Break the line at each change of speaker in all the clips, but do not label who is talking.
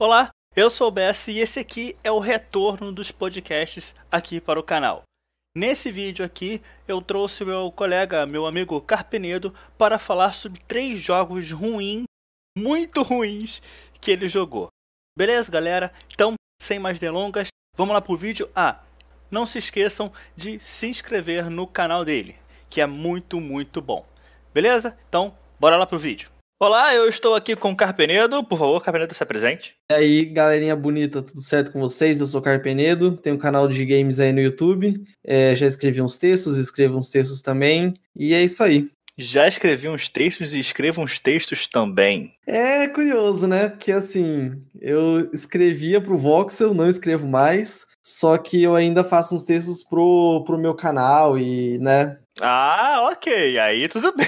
Olá, eu sou o BS e esse aqui é o retorno dos podcasts aqui para o canal. Nesse vídeo aqui eu trouxe meu colega, meu amigo Carpenedo, para falar sobre três jogos ruins, muito ruins, que ele jogou. Beleza, galera? Então, sem mais delongas, vamos lá pro vídeo. Ah, não se esqueçam de se inscrever no canal dele, que é muito, muito bom. Beleza? Então, bora lá pro vídeo. Olá, eu estou aqui com o Carpenedo. Por favor, Carpenedo, se apresente.
E aí, galerinha bonita, tudo certo com vocês? Eu sou o Carpenedo, tenho um canal de games aí no YouTube. É, já escrevi uns textos, escrevo uns textos também. E é isso aí.
Já escrevi uns textos e escrevo uns textos também.
É curioso, né? Porque assim, eu escrevia pro Voxel, não escrevo mais. Só que eu ainda faço uns textos pro, pro meu canal e, né?
Ah, ok. Aí tudo bem.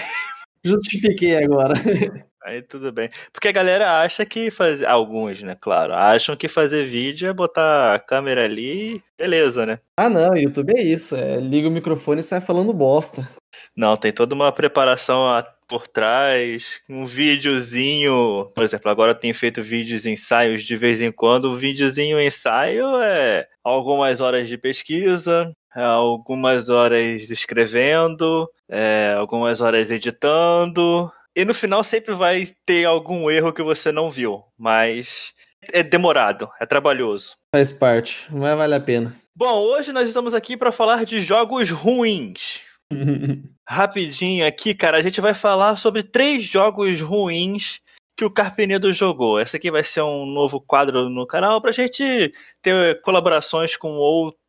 Justifiquei agora.
Aí tudo bem. Porque a galera acha que fazer. Alguns, né? Claro. Acham que fazer vídeo é botar a câmera ali beleza, né?
Ah, não. YouTube é isso. É, liga o microfone e sai falando bosta.
Não, tem toda uma preparação por trás. Um videozinho. Por exemplo, agora eu tenho feito vídeos ensaios de vez em quando. O videozinho ensaio é algumas horas de pesquisa, é algumas horas escrevendo, é, algumas horas editando. E no final sempre vai ter algum erro que você não viu, mas é demorado, é trabalhoso.
Faz parte, mas vale a pena.
Bom, hoje nós estamos aqui para falar de jogos ruins. Rapidinho aqui, cara, a gente vai falar sobre três jogos ruins que o Carpenedo jogou. Esse aqui vai ser um novo quadro no canal pra gente ter colaborações com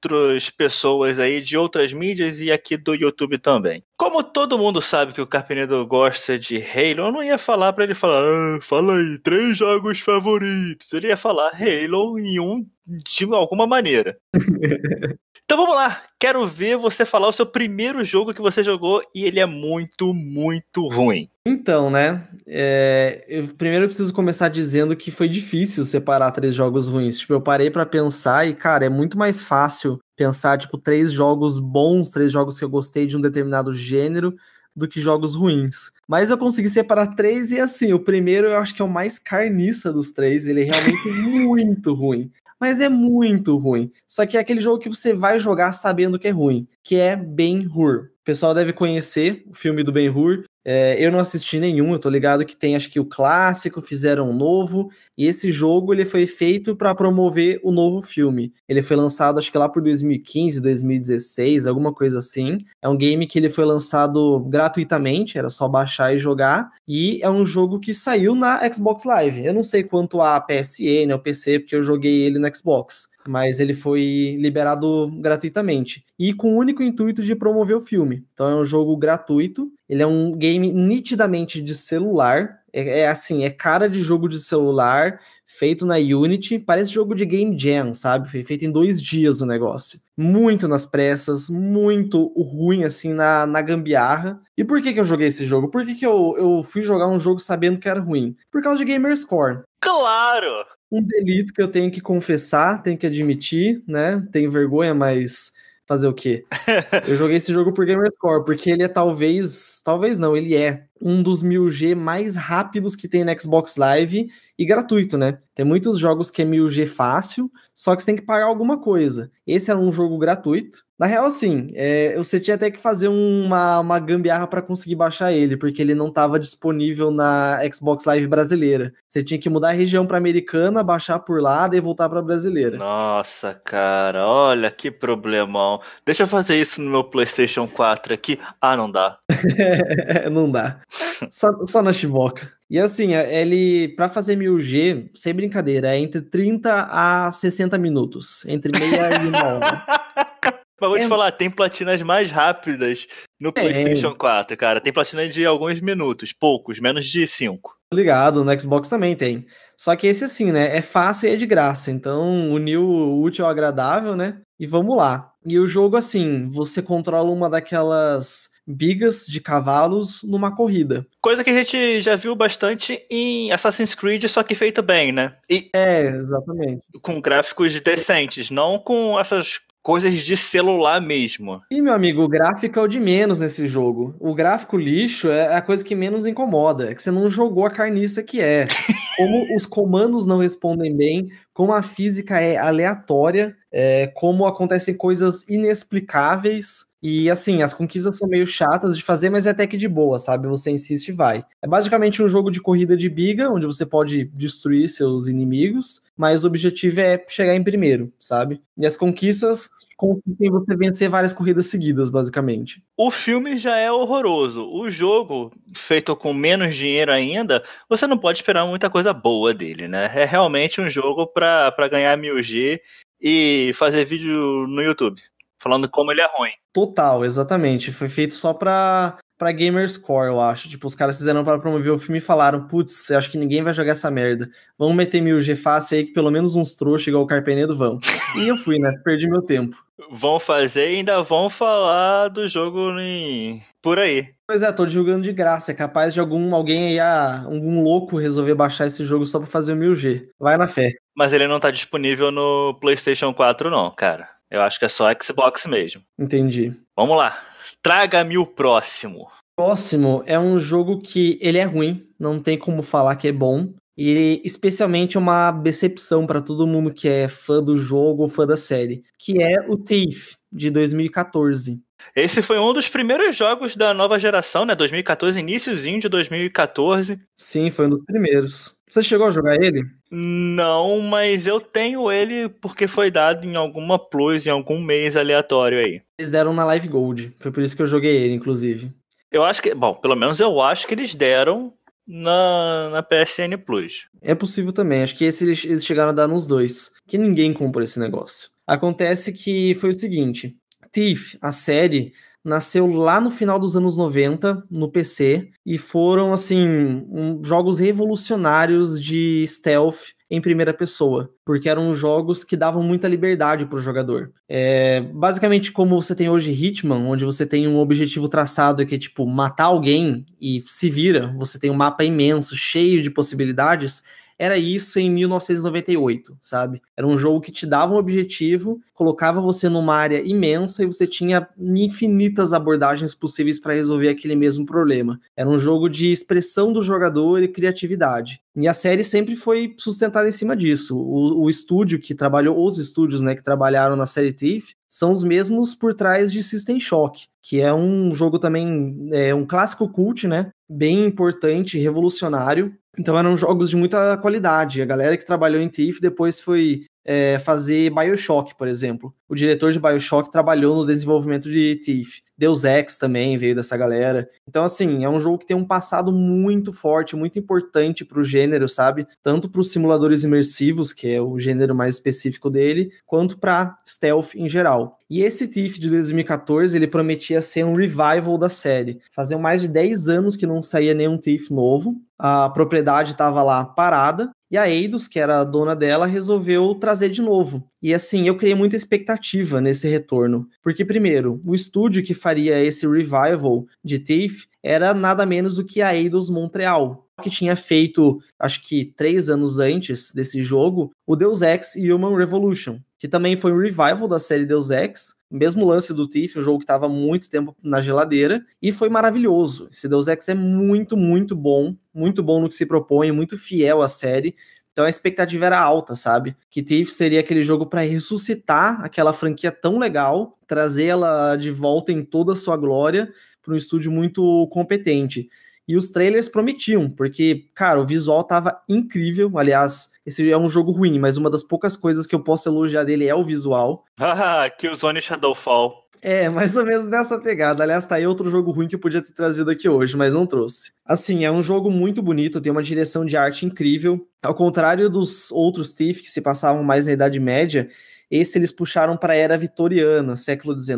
outras pessoas aí de outras mídias e aqui do YouTube também. Como todo mundo sabe que o Carpenedo gosta de Halo, eu não ia falar para ele falar, ah, fala aí, três jogos favoritos. Ele ia falar Halo em um de alguma maneira. Então vamos lá, quero ver você falar o seu primeiro jogo que você jogou e ele é muito, muito ruim.
Então, né? É, eu, primeiro eu preciso começar dizendo que foi difícil separar três jogos ruins. Tipo, eu parei para pensar e, cara, é muito mais fácil pensar, tipo, três jogos bons, três jogos que eu gostei de um determinado gênero, do que jogos ruins. Mas eu consegui separar três e assim, o primeiro eu acho que é o mais carniça dos três, ele é realmente muito ruim mas é muito ruim. Só que é aquele jogo que você vai jogar sabendo que é ruim, que é Ben-Hur. O pessoal deve conhecer o filme do Ben-Hur. É, eu não assisti nenhum, eu tô ligado que tem acho que o clássico, fizeram um novo, e esse jogo ele foi feito para promover o novo filme. Ele foi lançado acho que lá por 2015, 2016, alguma coisa assim. É um game que ele foi lançado gratuitamente, era só baixar e jogar, e é um jogo que saiu na Xbox Live. Eu não sei quanto a PSN ou PC, porque eu joguei ele no Xbox mas ele foi liberado gratuitamente e com o único intuito de promover o filme. Então é um jogo gratuito, ele é um game nitidamente de celular, é, é assim, é cara de jogo de celular, feito na Unity, parece jogo de Game Jam, sabe? Foi feito em dois dias o negócio. Muito nas pressas, muito ruim, assim, na, na gambiarra. E por que que eu joguei esse jogo? Por que que eu, eu fui jogar um jogo sabendo que era ruim? Por causa de Gamerscore.
Claro!
Um delito que eu tenho que confessar, tenho que admitir, né? Tenho vergonha, mas fazer o quê? eu joguei esse jogo por Gamerscore, porque ele é talvez, talvez não, ele é um dos 1000G mais rápidos que tem na Xbox Live e gratuito, né? Tem muitos jogos que é 1000G fácil, só que você tem que pagar alguma coisa. Esse era um jogo gratuito. Na real, sim, é, você tinha até que fazer uma, uma gambiarra para conseguir baixar ele, porque ele não estava disponível na Xbox Live brasileira. Você tinha que mudar a região para americana, baixar por lá, daí voltar para brasileira.
Nossa, cara, olha que problemão. Deixa eu fazer isso no meu PlayStation 4 aqui. Ah, não dá.
não dá. Só, só na chivoca. E assim, é, ele, para fazer 1000G, sem brincadeira, é entre 30 a 60 minutos. Entre meia e uma hora.
Mas vou te é... falar, tem platinas mais rápidas no é. PlayStation 4, cara. Tem platina de alguns minutos, poucos, menos de 5.
Ligado, no Xbox também tem. Só que esse assim, né? É fácil e é de graça. Então, uniu o útil ao agradável, né? E vamos lá. E o jogo, assim, você controla uma daquelas bigas de cavalos numa corrida.
Coisa que a gente já viu bastante em Assassin's Creed, só que feito bem, né?
E é, exatamente.
Com gráficos decentes, não com essas coisas de celular mesmo.
E, meu amigo, o gráfico é o de menos nesse jogo. O gráfico lixo é a coisa que menos incomoda. É que você não jogou a carniça que é. Como os comandos não respondem bem, como a física é aleatória, é, como acontecem coisas inexplicáveis. E assim, as conquistas são meio chatas de fazer, mas é até que de boa, sabe? Você insiste e vai. É basicamente um jogo de corrida de biga, onde você pode destruir seus inimigos, mas o objetivo é chegar em primeiro, sabe? E as conquistas consistem em você vencer várias corridas seguidas, basicamente.
O filme já é horroroso. O jogo, feito com menos dinheiro ainda, você não pode esperar muita coisa boa dele, né? É realmente um jogo para ganhar 1000G e fazer vídeo no YouTube falando como ele é ruim.
Total, exatamente. Foi feito só pra, pra Gamerscore, eu acho. Tipo, os caras fizeram para promover o filme e falaram: putz, eu acho que ninguém vai jogar essa merda. Vamos meter mil G fácil aí que pelo menos uns trouxas igual o Carpenedo vão. e eu fui, né? Perdi meu tempo.
Vão fazer e ainda vão falar do jogo em... por aí.
Pois é, tô jogando de graça. É capaz de algum alguém aí, ah, algum louco resolver baixar esse jogo só pra fazer o 1000G. Vai na fé.
Mas ele não tá disponível no PlayStation 4, não, cara. Eu acho que é só Xbox mesmo.
Entendi.
Vamos lá. Traga-me o próximo.
Próximo é um jogo que ele é ruim, não tem como falar que é bom. E especialmente uma decepção para todo mundo que é fã do jogo ou fã da série, que é o Thief de 2014.
Esse foi um dos primeiros jogos da nova geração, né? 2014, iníciozinho de 2014.
Sim, foi um dos primeiros. Você chegou a jogar ele?
Não, mas eu tenho ele porque foi dado em alguma plus, em algum mês aleatório aí.
Eles deram na Live Gold. Foi por isso que eu joguei ele, inclusive.
Eu acho que, bom, pelo menos eu acho que eles deram na, na PSN Plus.
É possível também. Acho que esse eles, eles chegaram a dar nos dois. Que ninguém comprou esse negócio. Acontece que foi o seguinte: Thief, a série, nasceu lá no final dos anos 90 no PC e foram assim um, jogos revolucionários de stealth em primeira pessoa, porque eram jogos que davam muita liberdade para o jogador. É, basicamente, como você tem hoje Hitman, onde você tem um objetivo traçado que é tipo matar alguém e se vira, você tem um mapa imenso, cheio de possibilidades era isso em 1998, sabe? Era um jogo que te dava um objetivo, colocava você numa área imensa e você tinha infinitas abordagens possíveis para resolver aquele mesmo problema. Era um jogo de expressão do jogador e criatividade. E a série sempre foi sustentada em cima disso. O, o estúdio que trabalhou, os estúdios né, que trabalharam na série Thief, são os mesmos por trás de System Shock, que é um jogo também, é um clássico cult, né? Bem importante, revolucionário. Então eram jogos de muita qualidade. A galera que trabalhou em Thief depois foi é, fazer Bioshock, por exemplo. O diretor de Bioshock trabalhou no desenvolvimento de Thief. Deus Ex também veio dessa galera. Então, assim, é um jogo que tem um passado muito forte, muito importante pro gênero, sabe? Tanto para os simuladores imersivos, que é o gênero mais específico dele, quanto para stealth em geral. E esse Thief de 2014, ele prometia ser um revival da série. Faziam mais de 10 anos que não saía nenhum Thief novo. A propriedade estava lá parada e a Eidos, que era a dona dela, resolveu trazer de novo. E assim, eu criei muita expectativa nesse retorno. Porque, primeiro, o estúdio que faria esse revival de Thief era nada menos do que a Eidos Montreal, que tinha feito, acho que três anos antes desse jogo, o Deus Ex Human Revolution, que também foi um revival da série Deus Ex, mesmo lance do Thief, um jogo que estava muito tempo na geladeira, e foi maravilhoso. Esse Deus Ex é muito, muito bom, muito bom no que se propõe, muito fiel à série. Então a expectativa era alta, sabe? Que Thief seria aquele jogo para ressuscitar aquela franquia tão legal, trazê-la de volta em toda a sua glória para um estúdio muito competente. E os trailers prometiam, porque, cara, o visual tava incrível. Aliás, esse é um jogo ruim, mas uma das poucas coisas que eu posso elogiar dele é o visual.
Haha, Killzone Shadowfall.
É, mais ou menos nessa pegada. Aliás, tá aí outro jogo ruim que eu podia ter trazido aqui hoje, mas não trouxe. Assim, é um jogo muito bonito, tem uma direção de arte incrível. Ao contrário dos outros Thief que se passavam mais na Idade Média, esse eles puxaram para a era vitoriana, século XIX,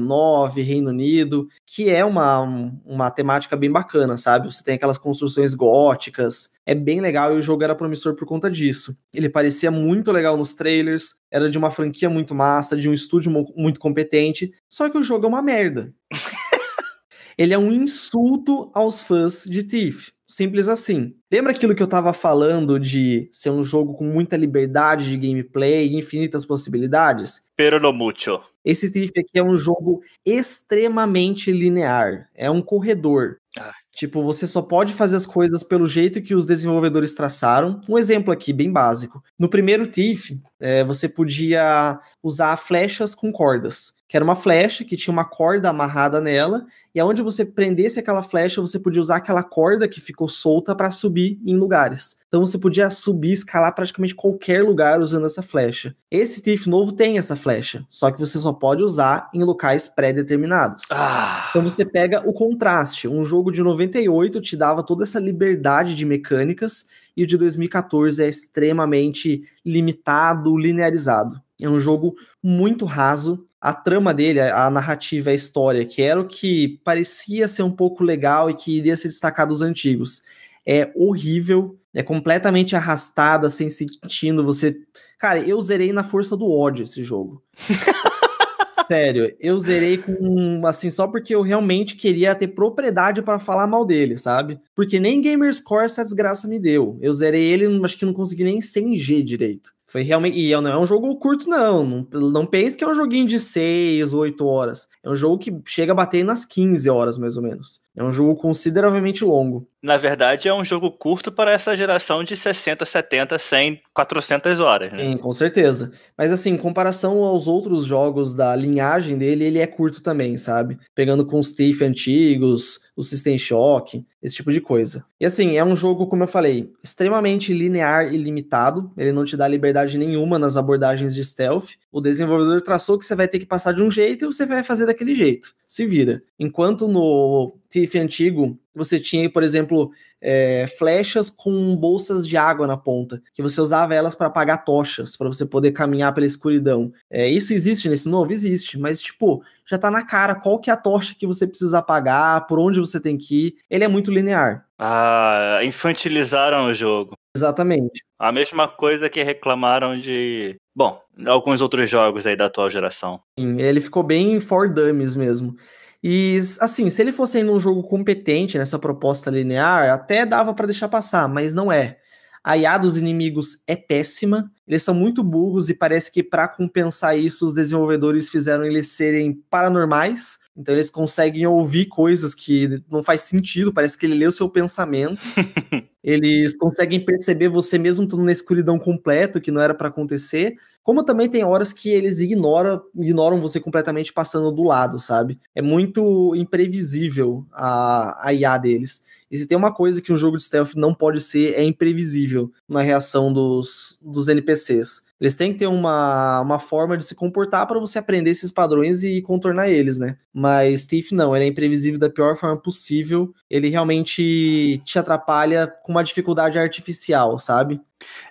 Reino Unido, que é uma, uma temática bem bacana, sabe? Você tem aquelas construções góticas, é bem legal e o jogo era promissor por conta disso. Ele parecia muito legal nos trailers, era de uma franquia muito massa, de um estúdio muito competente, só que o jogo é uma merda. Ele é um insulto aos fãs de Thief simples assim. Lembra aquilo que eu tava falando de ser um jogo com muita liberdade de gameplay e infinitas possibilidades?
Pero no mucho.
Esse Thief aqui é um jogo extremamente linear. É um corredor.
Ah.
Tipo, você só pode fazer as coisas pelo jeito que os desenvolvedores traçaram. Um exemplo aqui, bem básico. No primeiro Thief, é, você podia usar flechas com cordas que era uma flecha que tinha uma corda amarrada nela, e aonde você prendesse aquela flecha, você podia usar aquela corda que ficou solta para subir em lugares. Então você podia subir, escalar praticamente qualquer lugar usando essa flecha. Esse Thief novo tem essa flecha, só que você só pode usar em locais pré-determinados.
Ah.
Então você pega o contraste. Um jogo de 98 te dava toda essa liberdade de mecânicas e o de 2014 é extremamente limitado, linearizado. É um jogo muito raso, a trama dele, a narrativa, a história, que era o que parecia ser um pouco legal e que iria se destacar dos antigos, é horrível, é completamente arrastada, sem sentido. Você. Cara, eu zerei na força do ódio esse jogo. Sério, eu zerei com assim só porque eu realmente queria ter propriedade para falar mal dele, sabe? Porque nem Gamerscore essa desgraça me deu. Eu zerei ele, acho que não consegui nem 100G direito. Foi realmente. E não é um jogo curto, não. Não, não pense que é um joguinho de 6, 8 horas. É um jogo que chega a bater nas 15 horas, mais ou menos. É um jogo consideravelmente longo.
Na verdade, é um jogo curto para essa geração de 60, 70, 100, 400 horas. Né?
Sim, com certeza. Mas assim, em comparação aos outros jogos da linhagem dele, ele é curto também, sabe? Pegando com os Thief antigos, o System Shock, esse tipo de coisa. E assim, é um jogo, como eu falei, extremamente linear e limitado. Ele não te dá liberdade nenhuma nas abordagens de stealth. O desenvolvedor traçou que você vai ter que passar de um jeito e você vai fazer daquele jeito. Se vira. Enquanto no Thief antigo, você tinha, por exemplo, é, flechas com bolsas de água na ponta, que você usava elas para apagar tochas, para você poder caminhar pela escuridão. É, isso existe nesse novo? Existe, mas tipo, já tá na cara qual que é a tocha que você precisa apagar, por onde você tem que ir. Ele é muito linear.
Ah, infantilizaram o jogo.
Exatamente.
A mesma coisa que reclamaram de, bom, alguns outros jogos aí da atual geração.
Sim, ele ficou bem for dummies mesmo. E assim, se ele fosse ainda um jogo competente nessa proposta linear, até dava para deixar passar, mas não é. A IA dos inimigos é péssima, eles são muito burros e parece que para compensar isso os desenvolvedores fizeram eles serem paranormais. Então eles conseguem ouvir coisas que não faz sentido, parece que ele lê o seu pensamento. eles conseguem perceber você mesmo estando na escuridão completo, que não era para acontecer. Como também tem horas que eles ignoram, ignoram você completamente passando do lado, sabe? É muito imprevisível a, a IA deles. E se tem uma coisa que um jogo de stealth não pode ser, é imprevisível na reação dos, dos NPCs. Eles têm que ter uma, uma forma de se comportar para você aprender esses padrões e contornar eles, né? Mas Thief não, ele é imprevisível da pior forma possível. Ele realmente te atrapalha com uma dificuldade artificial, sabe?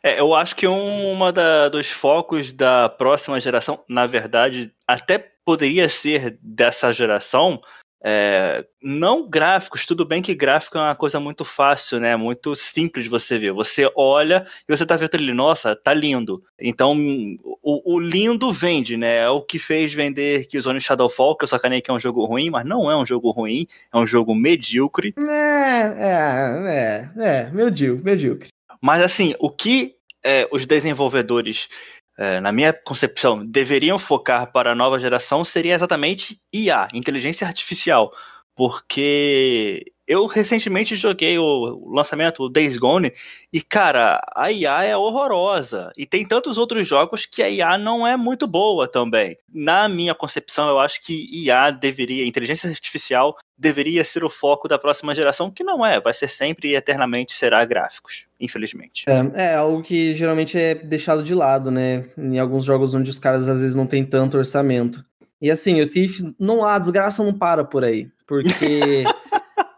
É, eu acho que um, uma da, dos focos da próxima geração, na verdade, até poderia ser dessa geração, é, não gráficos, tudo bem que gráfico é uma coisa muito fácil, né? Muito simples de você ver. Você olha e você tá vendo ali, nossa, tá lindo. Então, o, o lindo vende, né? É o que fez vender Killzone Shadowfall, que eu sacanei que é um jogo ruim, mas não é um jogo ruim, é um jogo medíocre.
É, é, é, é, medíocre, medíocre.
Mas assim, o que é, os desenvolvedores é, na minha concepção, deveriam focar para a nova geração seria exatamente IA, inteligência artificial. Porque eu recentemente joguei o lançamento, o Days Gone, e cara, a IA é horrorosa. E tem tantos outros jogos que a IA não é muito boa também. Na minha concepção, eu acho que IA deveria, inteligência artificial, deveria ser o foco da próxima geração, que não é, vai ser sempre e eternamente será gráficos, infelizmente.
É, é algo que geralmente é deixado de lado, né? Em alguns jogos onde os caras às vezes não têm tanto orçamento. E assim, o Thief, não há, a desgraça não para por aí, porque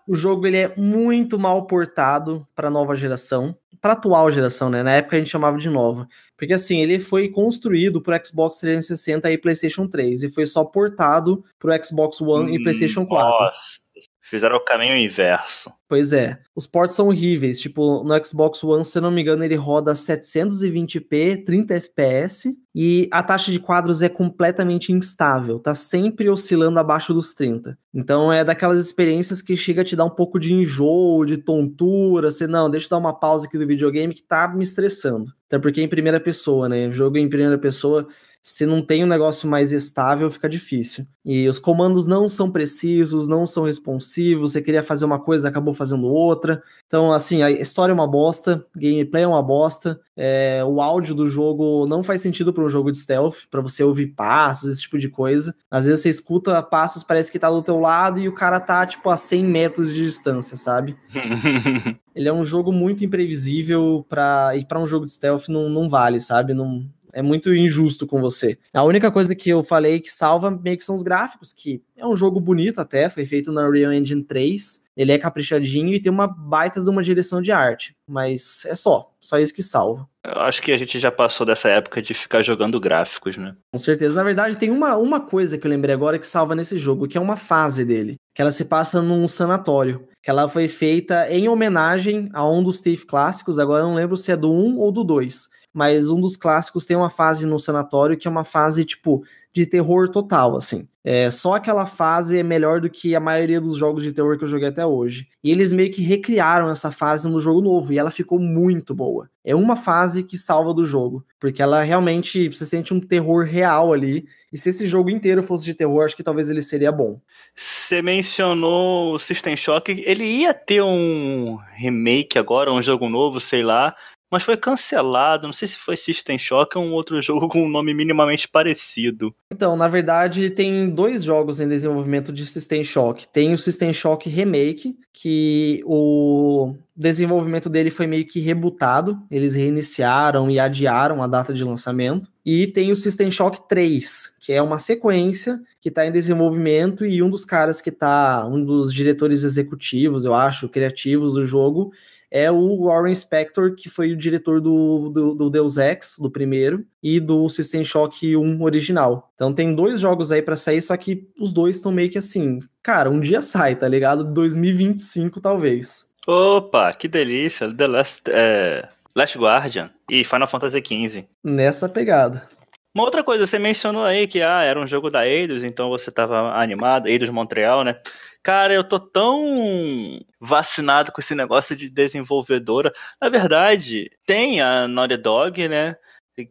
o jogo ele é muito mal portado para nova geração, para atual geração, né? Na época a gente chamava de nova. Porque assim, ele foi construído para Xbox 360 e PlayStation 3 e foi só portado para o Xbox One hum, e PlayStation 4. Nossa.
Fizeram o caminho inverso.
Pois é. Os ports são horríveis. Tipo, no Xbox One, se eu não me engano, ele roda 720p, 30 FPS. E a taxa de quadros é completamente instável. Tá sempre oscilando abaixo dos 30. Então é daquelas experiências que chega a te dar um pouco de enjoo, de tontura. Você, não, deixa eu dar uma pausa aqui do videogame que tá me estressando. Até porque é em primeira pessoa, né? Jogo em primeira pessoa se não tem um negócio mais estável, fica difícil. E os comandos não são precisos, não são responsivos, você queria fazer uma coisa, acabou fazendo outra. Então, assim, a história é uma bosta, gameplay é uma bosta, é, o áudio do jogo não faz sentido para um jogo de stealth, para você ouvir passos, esse tipo de coisa. Às vezes você escuta passos, parece que tá do teu lado e o cara tá, tipo, a 100 metros de distância, sabe? Ele é um jogo muito imprevisível para e para um jogo de stealth não, não vale, sabe? Não, é muito injusto com você. A única coisa que eu falei que salva meio que são os gráficos, que é um jogo bonito até, foi feito na Unreal Engine 3. Ele é caprichadinho e tem uma baita de uma direção de arte, mas é só, só isso que salva.
Eu acho que a gente já passou dessa época de ficar jogando gráficos, né?
Com certeza. Na verdade, tem uma, uma coisa que eu lembrei agora que salva nesse jogo, que é uma fase dele, que ela se passa num sanatório, que ela foi feita em homenagem a um dos Thief clássicos, agora eu não lembro se é do 1 ou do 2 mas um dos clássicos tem uma fase no sanatório que é uma fase, tipo, de terror total, assim. É, só aquela fase é melhor do que a maioria dos jogos de terror que eu joguei até hoje. E eles meio que recriaram essa fase no jogo novo e ela ficou muito boa. É uma fase que salva do jogo, porque ela realmente você sente um terror real ali. E se esse jogo inteiro fosse de terror, acho que talvez ele seria bom.
Você mencionou o System Shock, ele ia ter um remake agora, um jogo novo, sei lá mas foi cancelado. Não sei se foi System Shock ou um outro jogo com um nome minimamente parecido.
Então, na verdade, tem dois jogos em desenvolvimento de System Shock. Tem o System Shock Remake, que o desenvolvimento dele foi meio que rebutado. Eles reiniciaram e adiaram a data de lançamento. E tem o System Shock 3, que é uma sequência que está em desenvolvimento e um dos caras que está, um dos diretores executivos, eu acho, criativos do jogo, é o Warren Spector, que foi o diretor do, do, do, Deus Ex, do primeiro, e do System Shock 1 original. Então tem dois jogos aí para sair, só que os dois estão meio que assim, cara, um dia sai, tá ligado? 2025 talvez.
Opa, que delícia! The Last, é, Last Guardian e Final Fantasy XV.
Nessa pegada.
Uma outra coisa, você mencionou aí que ah, era um jogo da Eidos, então você tava animado, Eidos Montreal, né? Cara, eu tô tão vacinado com esse negócio de desenvolvedora. Na verdade, tem a Naughty Dog, né?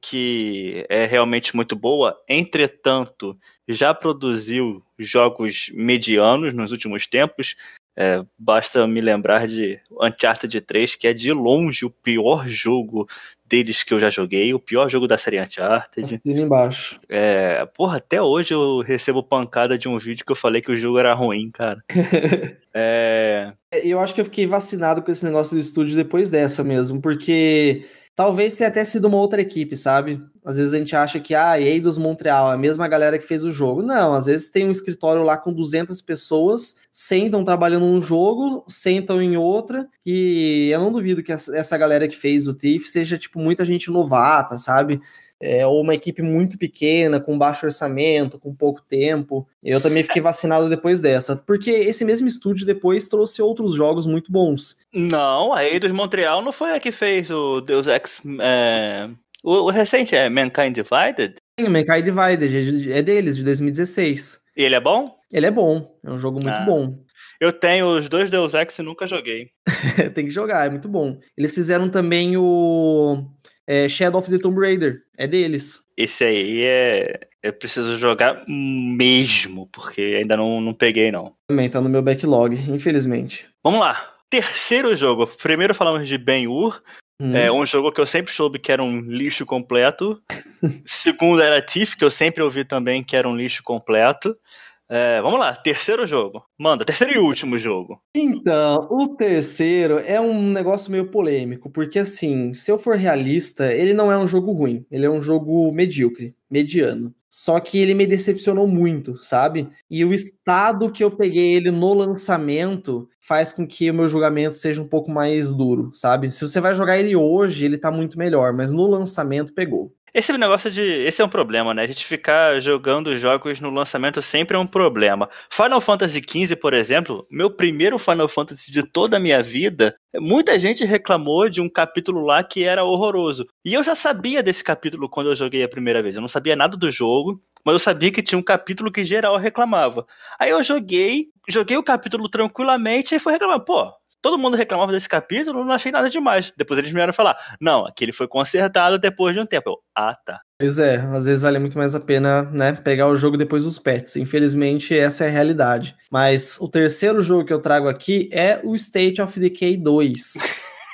Que é realmente muito boa. Entretanto, já produziu jogos medianos nos últimos tempos. É, basta me lembrar de Uncharted 3, que é de longe o pior jogo deles que eu já joguei, o pior jogo da série Uncharted.
Assina embaixo.
É, porra, até hoje eu recebo pancada de um vídeo que eu falei que o jogo era ruim, cara.
é... Eu acho que eu fiquei vacinado com esse negócio do estúdio depois dessa mesmo, porque Talvez tenha até sido uma outra equipe, sabe? Às vezes a gente acha que ah, Eidos Montreal é a mesma galera que fez o jogo. Não, às vezes tem um escritório lá com 200 pessoas, sentam trabalhando num jogo, sentam em outra, e eu não duvido que essa galera que fez o TIFF seja, tipo, muita gente novata, sabe? É, ou uma equipe muito pequena, com baixo orçamento, com pouco tempo. Eu também fiquei vacinado depois dessa, porque esse mesmo estúdio depois trouxe outros jogos muito bons.
Não, a Eidos Montreal não foi a que fez o Deus Ex. É... O, o, recente é Mankind Divided?
Sim, Mankind Divided, é deles, de 2016.
E ele é bom?
Ele é bom, é um jogo muito ah. bom.
Eu tenho os dois Deus Ex e nunca joguei.
Tem que jogar, é muito bom. Eles fizeram também o é Shadow of the Tomb Raider. É deles.
Esse aí é. Eu preciso jogar mesmo, porque ainda não, não peguei, não.
Também tá no meu backlog, infelizmente.
Vamos lá. Terceiro jogo. Primeiro falamos de Ben-Hur. Hum. É um jogo que eu sempre soube que era um lixo completo. Segundo era Tiff, que eu sempre ouvi também que era um lixo completo. É, vamos lá, terceiro jogo. Manda, terceiro e último jogo.
Então, o terceiro é um negócio meio polêmico, porque assim, se eu for realista, ele não é um jogo ruim, ele é um jogo medíocre, mediano. Só que ele me decepcionou muito, sabe? E o estado que eu peguei ele no lançamento faz com que o meu julgamento seja um pouco mais duro, sabe? Se você vai jogar ele hoje, ele tá muito melhor, mas no lançamento pegou.
Esse negócio de. Esse é um problema, né? A gente ficar jogando jogos no lançamento sempre é um problema. Final Fantasy XV, por exemplo, meu primeiro Final Fantasy de toda a minha vida, muita gente reclamou de um capítulo lá que era horroroso. E eu já sabia desse capítulo quando eu joguei a primeira vez. Eu não sabia nada do jogo, mas eu sabia que tinha um capítulo que geral reclamava. Aí eu joguei, joguei o capítulo tranquilamente e fui reclamar. Pô, todo mundo reclamava desse capítulo, não achei nada demais. Depois eles vieram falar, não, aquele foi consertado depois de um tempo. Eu, ah, tá.
Pois é, às vezes vale muito mais a pena, né, pegar o jogo depois dos pets. Infelizmente, essa é a realidade. Mas o terceiro jogo que eu trago aqui é o State of Decay 2.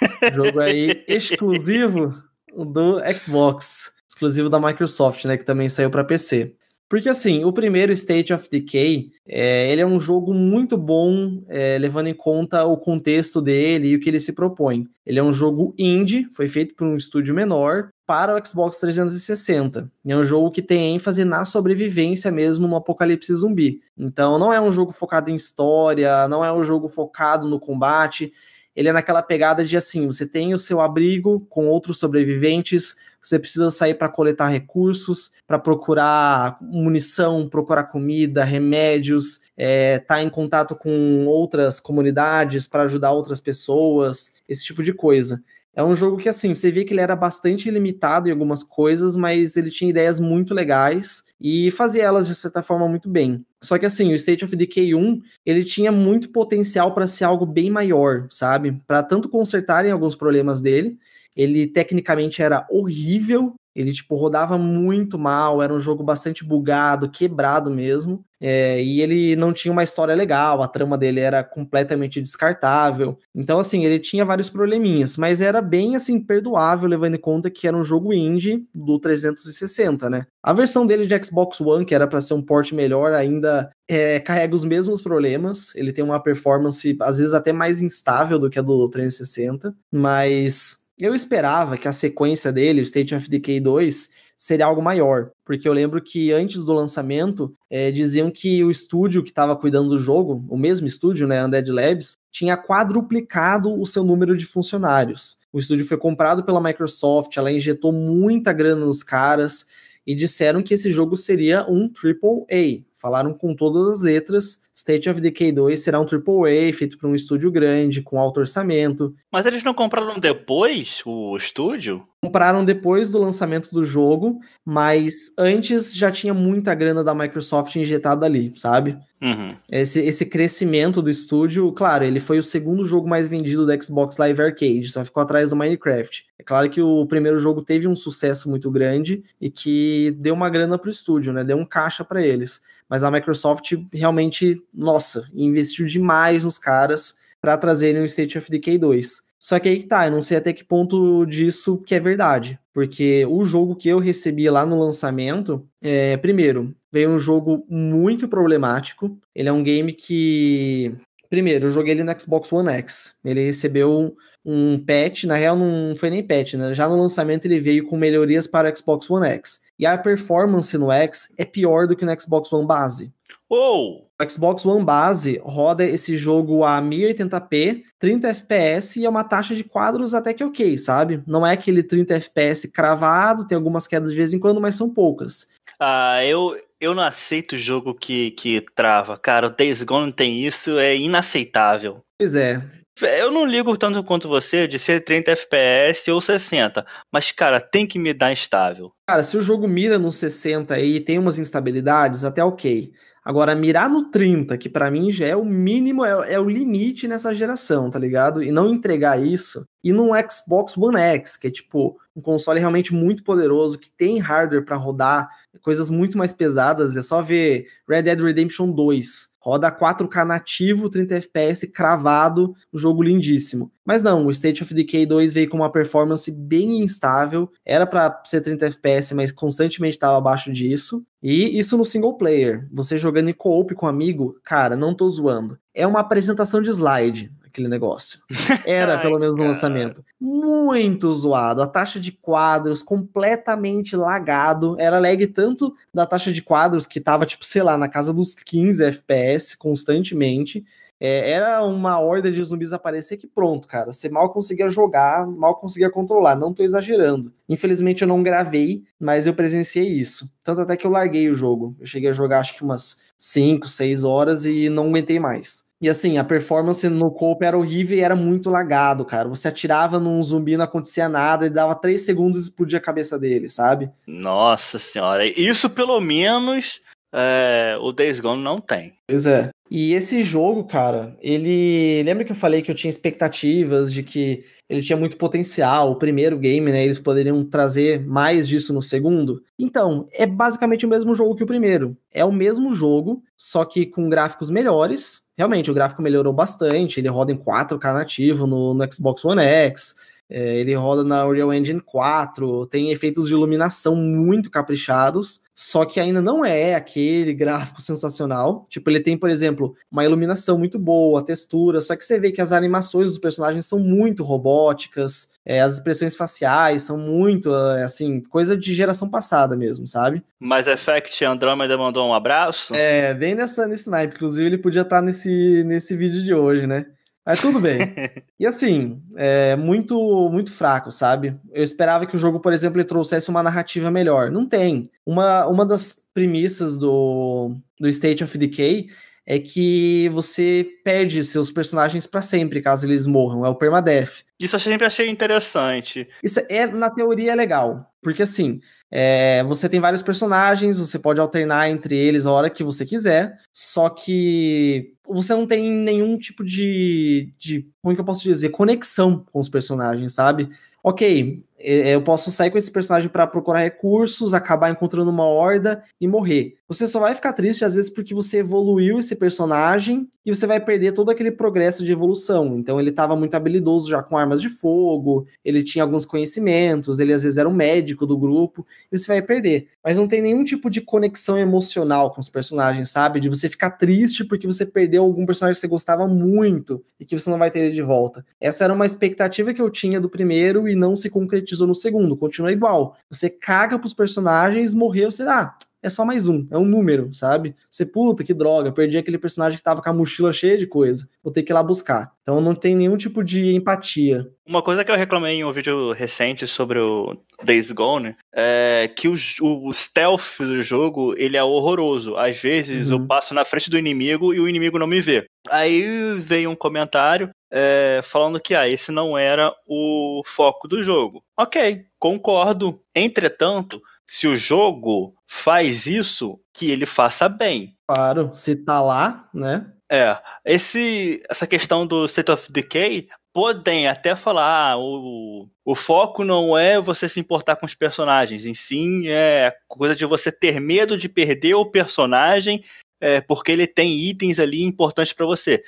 jogo aí exclusivo do Xbox, exclusivo da Microsoft, né, que também saiu para PC. Porque assim, o primeiro State of Decay, é, ele é um jogo muito bom, é, levando em conta o contexto dele e o que ele se propõe. Ele é um jogo indie, foi feito por um estúdio menor para o Xbox 360. E é um jogo que tem ênfase na sobrevivência mesmo no apocalipse zumbi. Então não é um jogo focado em história, não é um jogo focado no combate. Ele é naquela pegada de assim, você tem o seu abrigo com outros sobreviventes, você precisa sair para coletar recursos, para procurar munição, procurar comida, remédios, estar é, tá em contato com outras comunidades para ajudar outras pessoas, esse tipo de coisa. É um jogo que, assim, você vê que ele era bastante limitado em algumas coisas, mas ele tinha ideias muito legais e fazia elas, de certa forma, muito bem. Só que, assim, o State of Decay 1, ele tinha muito potencial para ser algo bem maior, sabe? Para tanto consertarem alguns problemas dele, ele tecnicamente era horrível, ele tipo rodava muito mal, era um jogo bastante bugado, quebrado mesmo. É, e ele não tinha uma história legal, a trama dele era completamente descartável. Então, assim, ele tinha vários probleminhas, mas era bem assim perdoável, levando em conta que era um jogo indie do 360, né? A versão dele de Xbox One, que era para ser um port melhor, ainda é, carrega os mesmos problemas. Ele tem uma performance, às vezes, até mais instável do que a do 360, mas eu esperava que a sequência dele, o State of Decay 2, seria algo maior, porque eu lembro que antes do lançamento é, diziam que o estúdio que estava cuidando do jogo, o mesmo estúdio, né, Undead Labs, tinha quadruplicado o seu número de funcionários. O estúdio foi comprado pela Microsoft, ela injetou muita grana nos caras e disseram que esse jogo seria um AAA, Falaram com todas as letras. State of Decay 2 será um AAA feito por um estúdio grande, com alto orçamento.
Mas eles não compraram depois o estúdio?
Compraram depois do lançamento do jogo, mas antes já tinha muita grana da Microsoft injetada ali, sabe? Uhum. Esse, esse crescimento do estúdio, claro, ele foi o segundo jogo mais vendido do Xbox Live Arcade, só ficou atrás do Minecraft. É claro que o primeiro jogo teve um sucesso muito grande e que deu uma grana pro estúdio, né? Deu um caixa para eles mas a Microsoft realmente, nossa, investiu demais nos caras para trazerem o State of Decay 2. Só que aí que tá, eu não sei até que ponto disso que é verdade. Porque o jogo que eu recebi lá no lançamento, é, primeiro, veio um jogo muito problemático. Ele é um game que. Primeiro, eu joguei ele no Xbox One X. Ele recebeu um patch, na real não foi nem patch, né? Já no lançamento ele veio com melhorias para o Xbox One X. E a performance no X é pior do que no Xbox One base.
Oh!
O Xbox One base roda esse jogo a 1080p, 30 FPS e é uma taxa de quadros até que ok, sabe? Não é aquele 30 FPS cravado, tem algumas quedas de vez em quando, mas são poucas.
Ah, eu, eu não aceito jogo que, que trava. Cara, o Days Gone tem isso, é inaceitável.
Pois é,
eu não ligo tanto quanto você de ser 30 FPS ou 60, mas, cara, tem que me dar instável.
Cara, se o jogo mira no 60 e tem umas instabilidades, até ok. Agora, mirar no 30, que para mim já é o mínimo, é, é, o limite nessa geração, tá ligado? E não entregar isso. E num Xbox One X, que é tipo um console realmente muito poderoso, que tem hardware para rodar coisas muito mais pesadas, é só ver Red Dead Redemption 2 Roda 4K nativo, 30 FPS cravado, um jogo lindíssimo. Mas não, o State of Decay 2 veio com uma performance bem instável. Era para ser 30 FPS, mas constantemente estava abaixo disso. E isso no single player. Você jogando em co-op com um amigo, cara, não tô zoando. É uma apresentação de slide aquele negócio. Era, Ai, pelo menos no lançamento. Muito zoado. A taxa de quadros completamente lagado. Era lag tanto da taxa de quadros que tava, tipo, sei lá, na casa dos 15 FPS constantemente. É, era uma horda de zumbis aparecer que pronto, cara. Você mal conseguia jogar, mal conseguia controlar. Não tô exagerando. Infelizmente eu não gravei, mas eu presenciei isso. Tanto até que eu larguei o jogo. Eu cheguei a jogar acho que umas 5, 6 horas e não aguentei mais. E assim, a performance no Cope era horrível e era muito lagado, cara. Você atirava num zumbi, não acontecia nada, e dava 3 segundos e explodia a cabeça dele, sabe?
Nossa senhora, isso pelo menos é, o Days Gone não tem.
Pois é. E esse jogo, cara, ele. Lembra que eu falei que eu tinha expectativas de que ele tinha muito potencial, o primeiro game, né? Eles poderiam trazer mais disso no segundo? Então, é basicamente o mesmo jogo que o primeiro. É o mesmo jogo, só que com gráficos melhores. Realmente, o gráfico melhorou bastante, ele roda em 4K nativo no, no Xbox One X. É, ele roda na Unreal Engine 4, tem efeitos de iluminação muito caprichados, só que ainda não é aquele gráfico sensacional. Tipo, ele tem, por exemplo, uma iluminação muito boa, textura, só que você vê que as animações dos personagens são muito robóticas, é, as expressões faciais são muito, é, assim, coisa de geração passada mesmo, sabe?
Mas Effect Andromeda mandou um abraço?
É, bem nessa, nesse naipe. Inclusive, ele podia estar nesse, nesse vídeo de hoje, né? Mas tudo bem. e assim, é muito muito fraco, sabe? Eu esperava que o jogo, por exemplo, trouxesse uma narrativa melhor. Não tem. Uma, uma das premissas do, do State of Decay é que você perde seus personagens para sempre caso eles morram, é o permadeath.
Isso eu sempre achei interessante.
Isso é na teoria é legal, porque assim, é, você tem vários personagens, você pode alternar entre eles a hora que você quiser, só que você não tem nenhum tipo de, de como é que eu posso dizer, conexão com os personagens, sabe? Ok, eu posso sair com esse personagem para procurar recursos, acabar encontrando uma horda e morrer. Você só vai ficar triste às vezes porque você evoluiu esse personagem e você vai perder todo aquele progresso de evolução. Então ele estava muito habilidoso já com armas de fogo, ele tinha alguns conhecimentos, ele às vezes era um médico do grupo, e você vai perder. Mas não tem nenhum tipo de conexão emocional com os personagens, sabe? De você ficar triste porque você perdeu algum personagem que você gostava muito e que você não vai ter ele de volta. Essa era uma expectativa que eu tinha do primeiro e não se concretizou no segundo. Continua igual. Você caga pros personagens, morreu, sei lá. É só mais um, é um número, sabe? Você, puta, que droga, perdi aquele personagem que tava com a mochila cheia de coisa. Vou ter que ir lá buscar. Então não tem nenhum tipo de empatia.
Uma coisa que eu reclamei em um vídeo recente sobre o Days Gone é que o, o stealth do jogo, ele é horroroso. Às vezes uhum. eu passo na frente do inimigo e o inimigo não me vê. Aí veio um comentário é, falando que ah, esse não era o foco do jogo. Ok, concordo. Entretanto, se o jogo faz isso, que ele faça bem.
Claro, se tá lá, né?
É, esse, essa questão do State of Decay podem até falar, ah, o, o foco não é você se importar com os personagens, em sim é coisa de você ter medo de perder o personagem é, porque ele tem itens ali importantes para você.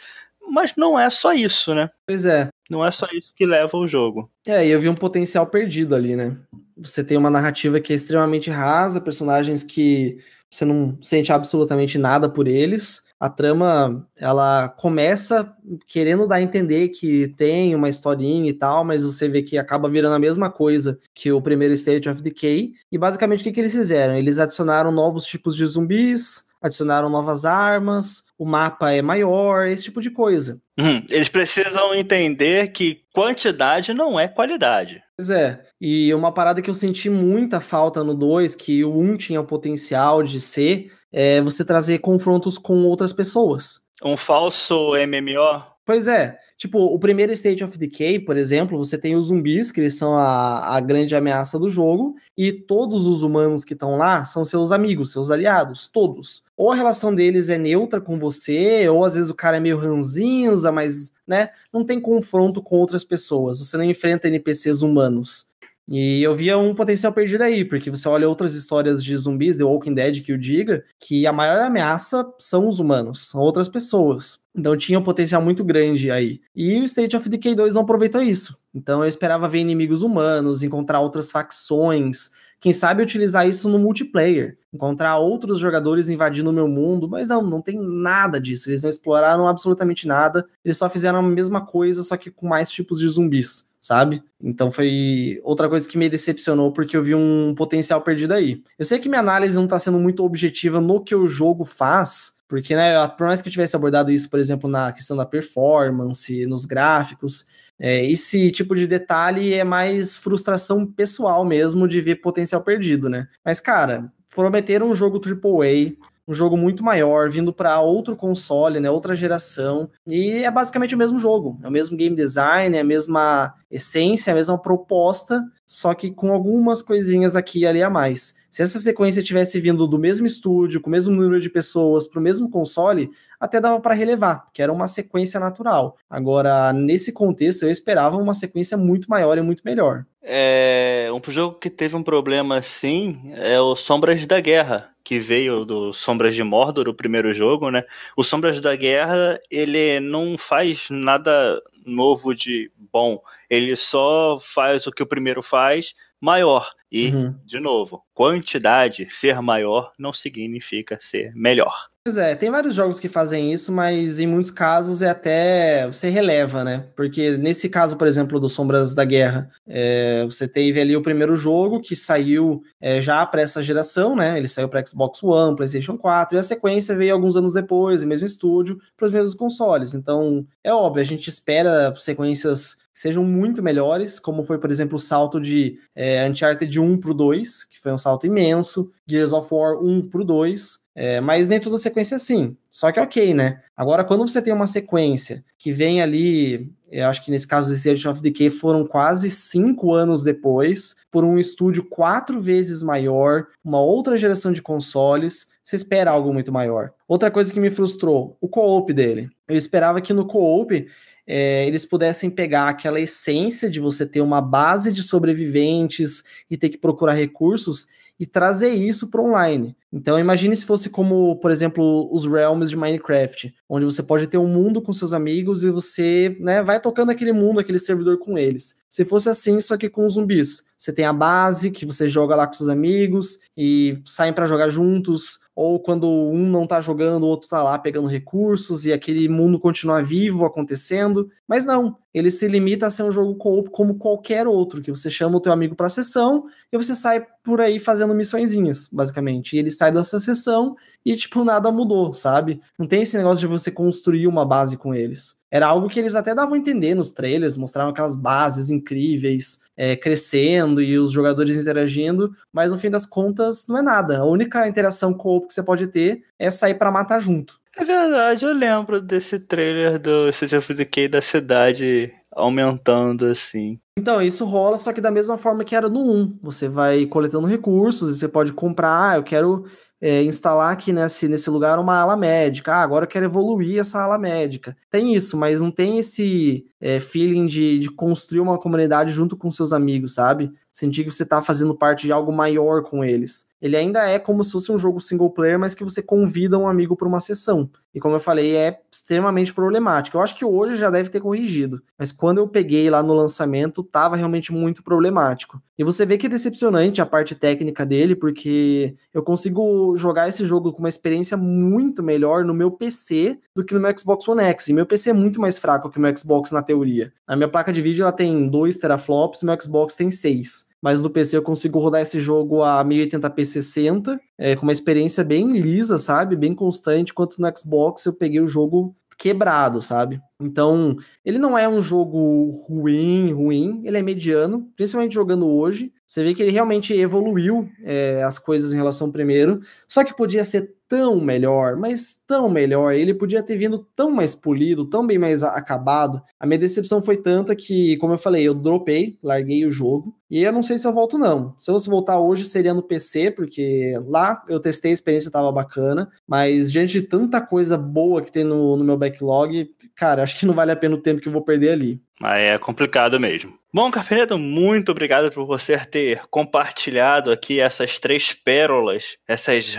Mas não é só isso, né?
Pois é.
Não é só isso que leva o jogo.
É, e eu vi um potencial perdido ali, né? Você tem uma narrativa que é extremamente rasa, personagens que você não sente absolutamente nada por eles. A trama, ela começa querendo dar a entender que tem uma historinha e tal, mas você vê que acaba virando a mesma coisa que o primeiro State of Decay. E basicamente o que, que eles fizeram? Eles adicionaram novos tipos de zumbis, adicionaram novas armas, o mapa é maior, esse tipo de coisa.
Uhum. Eles precisam entender que quantidade não é qualidade.
Pois é. E uma parada que eu senti muita falta no 2, que o 1 um tinha o potencial de ser, é você trazer confrontos com outras pessoas.
Um falso MMO?
Pois é. Tipo, o primeiro State of Decay, por exemplo, você tem os zumbis, que eles são a, a grande ameaça do jogo, e todos os humanos que estão lá são seus amigos, seus aliados, todos. Ou a relação deles é neutra com você, ou às vezes o cara é meio ranzinza, mas, né, não tem confronto com outras pessoas, você não enfrenta NPCs humanos. E eu via um potencial perdido aí, porque você olha outras histórias de zumbis, The Walking Dead que o diga, que a maior ameaça são os humanos, são outras pessoas. Então tinha um potencial muito grande aí. E o State of Decay 2 não aproveitou isso. Então eu esperava ver inimigos humanos, encontrar outras facções, quem sabe utilizar isso no multiplayer, encontrar outros jogadores invadindo o meu mundo, mas não, não tem nada disso. Eles não exploraram absolutamente nada, eles só fizeram a mesma coisa, só que com mais tipos de zumbis. Sabe? Então foi outra coisa que me decepcionou porque eu vi um potencial perdido aí. Eu sei que minha análise não tá sendo muito objetiva no que o jogo faz, porque, né, por mais que eu tivesse abordado isso, por exemplo, na questão da performance, nos gráficos, é, esse tipo de detalhe é mais frustração pessoal mesmo de ver potencial perdido, né? Mas, cara, prometeram um jogo AAA, um jogo muito maior, vindo para outro console, né, outra geração, e é basicamente o mesmo jogo, é o mesmo game design, é a mesma essência, a mesma proposta, só que com algumas coisinhas aqui e ali a mais. Se essa sequência tivesse vindo do mesmo estúdio, com o mesmo número de pessoas, para o mesmo console, até dava para relevar, que era uma sequência natural. Agora, nesse contexto, eu esperava uma sequência muito maior e muito melhor.
É, um jogo que teve um problema assim é o Sombras da Guerra, que veio do Sombras de Mordor, o primeiro jogo, né? O Sombras da Guerra, ele não faz nada novo de bom. Ele só faz o que o primeiro faz, maior. E, uhum. de novo, quantidade ser maior não significa ser melhor.
Pois é, tem vários jogos que fazem isso, mas em muitos casos é até você releva, né? Porque nesse caso, por exemplo, do Sombras da Guerra, é, você teve ali o primeiro jogo que saiu é, já para essa geração, né? Ele saiu para Xbox One, PlayStation 4, e a sequência veio alguns anos depois, mesmo estúdio, para os mesmos consoles. Então, é óbvio, a gente espera sequências sejam muito melhores, como foi, por exemplo, o salto de é, Uncharted 1 pro 2, que foi um salto imenso, Gears of War 1 pro 2, é, mas nem toda sequência é assim. Só que ok, né? Agora, quando você tem uma sequência que vem ali, eu acho que nesse caso desse Age of Decay foram quase cinco anos depois, por um estúdio quatro vezes maior, uma outra geração de consoles, você espera algo muito maior. Outra coisa que me frustrou, o co-op dele. Eu esperava que no co-op é, eles pudessem pegar aquela essência de você ter uma base de sobreviventes e ter que procurar recursos e trazer isso para online. Então imagine se fosse como, por exemplo, os realms de Minecraft, onde você pode ter um mundo com seus amigos e você, né, vai tocando aquele mundo, aquele servidor com eles. Se fosse assim, só que com zumbis. Você tem a base que você joga lá com seus amigos e saem para jogar juntos, ou quando um não tá jogando, o outro tá lá pegando recursos e aquele mundo continua vivo acontecendo. Mas não, ele se limita a ser um jogo co-op como qualquer outro, que você chama o teu amigo para sessão e você sai por aí fazendo missõezinhas, basicamente. E ele sai dessa sessão e tipo nada mudou, sabe? Não tem esse negócio de você construir uma base com eles. Era algo que eles até davam a entender nos trailers, mostravam aquelas bases incríveis é, crescendo e os jogadores interagindo, mas no fim das contas não é nada. A única interação co-op que você pode ter é sair para matar junto.
É verdade, eu lembro desse trailer do State of Decay da cidade aumentando assim.
Então, isso rola, só que da mesma forma que era no 1. Você vai coletando recursos e você pode comprar, ah, eu quero é, instalar aqui nesse, nesse lugar uma ala médica. Ah, agora eu quero evoluir essa ala médica. Tem isso, mas não tem esse é, feeling de, de construir uma comunidade junto com seus amigos, sabe? Sentir que você está fazendo parte de algo maior com eles. Ele ainda é como se fosse um jogo single player, mas que você convida um amigo para uma sessão. E como eu falei, é extremamente problemático. Eu acho que hoje já deve ter corrigido, mas quando eu peguei lá no lançamento, tava realmente muito problemático. E você vê que é decepcionante a parte técnica dele, porque eu consigo jogar esse jogo com uma experiência muito melhor no meu PC do que no meu Xbox One X. E meu PC é muito mais fraco que o meu Xbox na teoria. A minha placa de vídeo ela tem 2 teraflops, meu Xbox tem 6 mas no PC eu consigo rodar esse jogo a 1080p 60, é, com uma experiência bem lisa, sabe? Bem constante, enquanto no Xbox eu peguei o jogo quebrado, sabe? Então, ele não é um jogo ruim, ruim, ele é mediano, principalmente jogando hoje. Você vê que ele realmente evoluiu é, as coisas em relação ao primeiro, só que podia ser tão melhor, mas tão melhor. Ele podia ter vindo tão mais polido, tão bem mais acabado. A minha decepção foi tanta que, como eu falei, eu dropei, larguei o jogo. E eu não sei se eu volto, não. Se eu fosse voltar hoje, seria no PC, porque lá eu testei, a experiência tava bacana. Mas diante de tanta coisa boa que tem no, no meu backlog, cara, acho que não vale a pena o tempo que eu vou perder ali.
Mas é complicado mesmo. Bom, Carpenedo, muito obrigado por você ter compartilhado aqui essas três pérolas, essas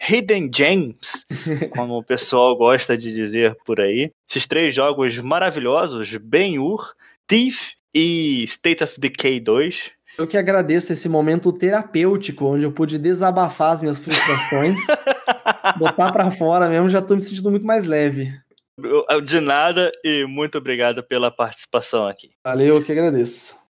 Hidden Gems, como o pessoal gosta de dizer por aí. Esses três jogos maravilhosos, Ben-Hur, Thief e State of Decay 2.
Eu que agradeço esse momento terapêutico, onde eu pude desabafar as minhas frustrações, botar para fora mesmo, já tô me sentindo muito mais leve.
De nada e muito obrigado pela participação aqui.
Valeu, eu que agradeço.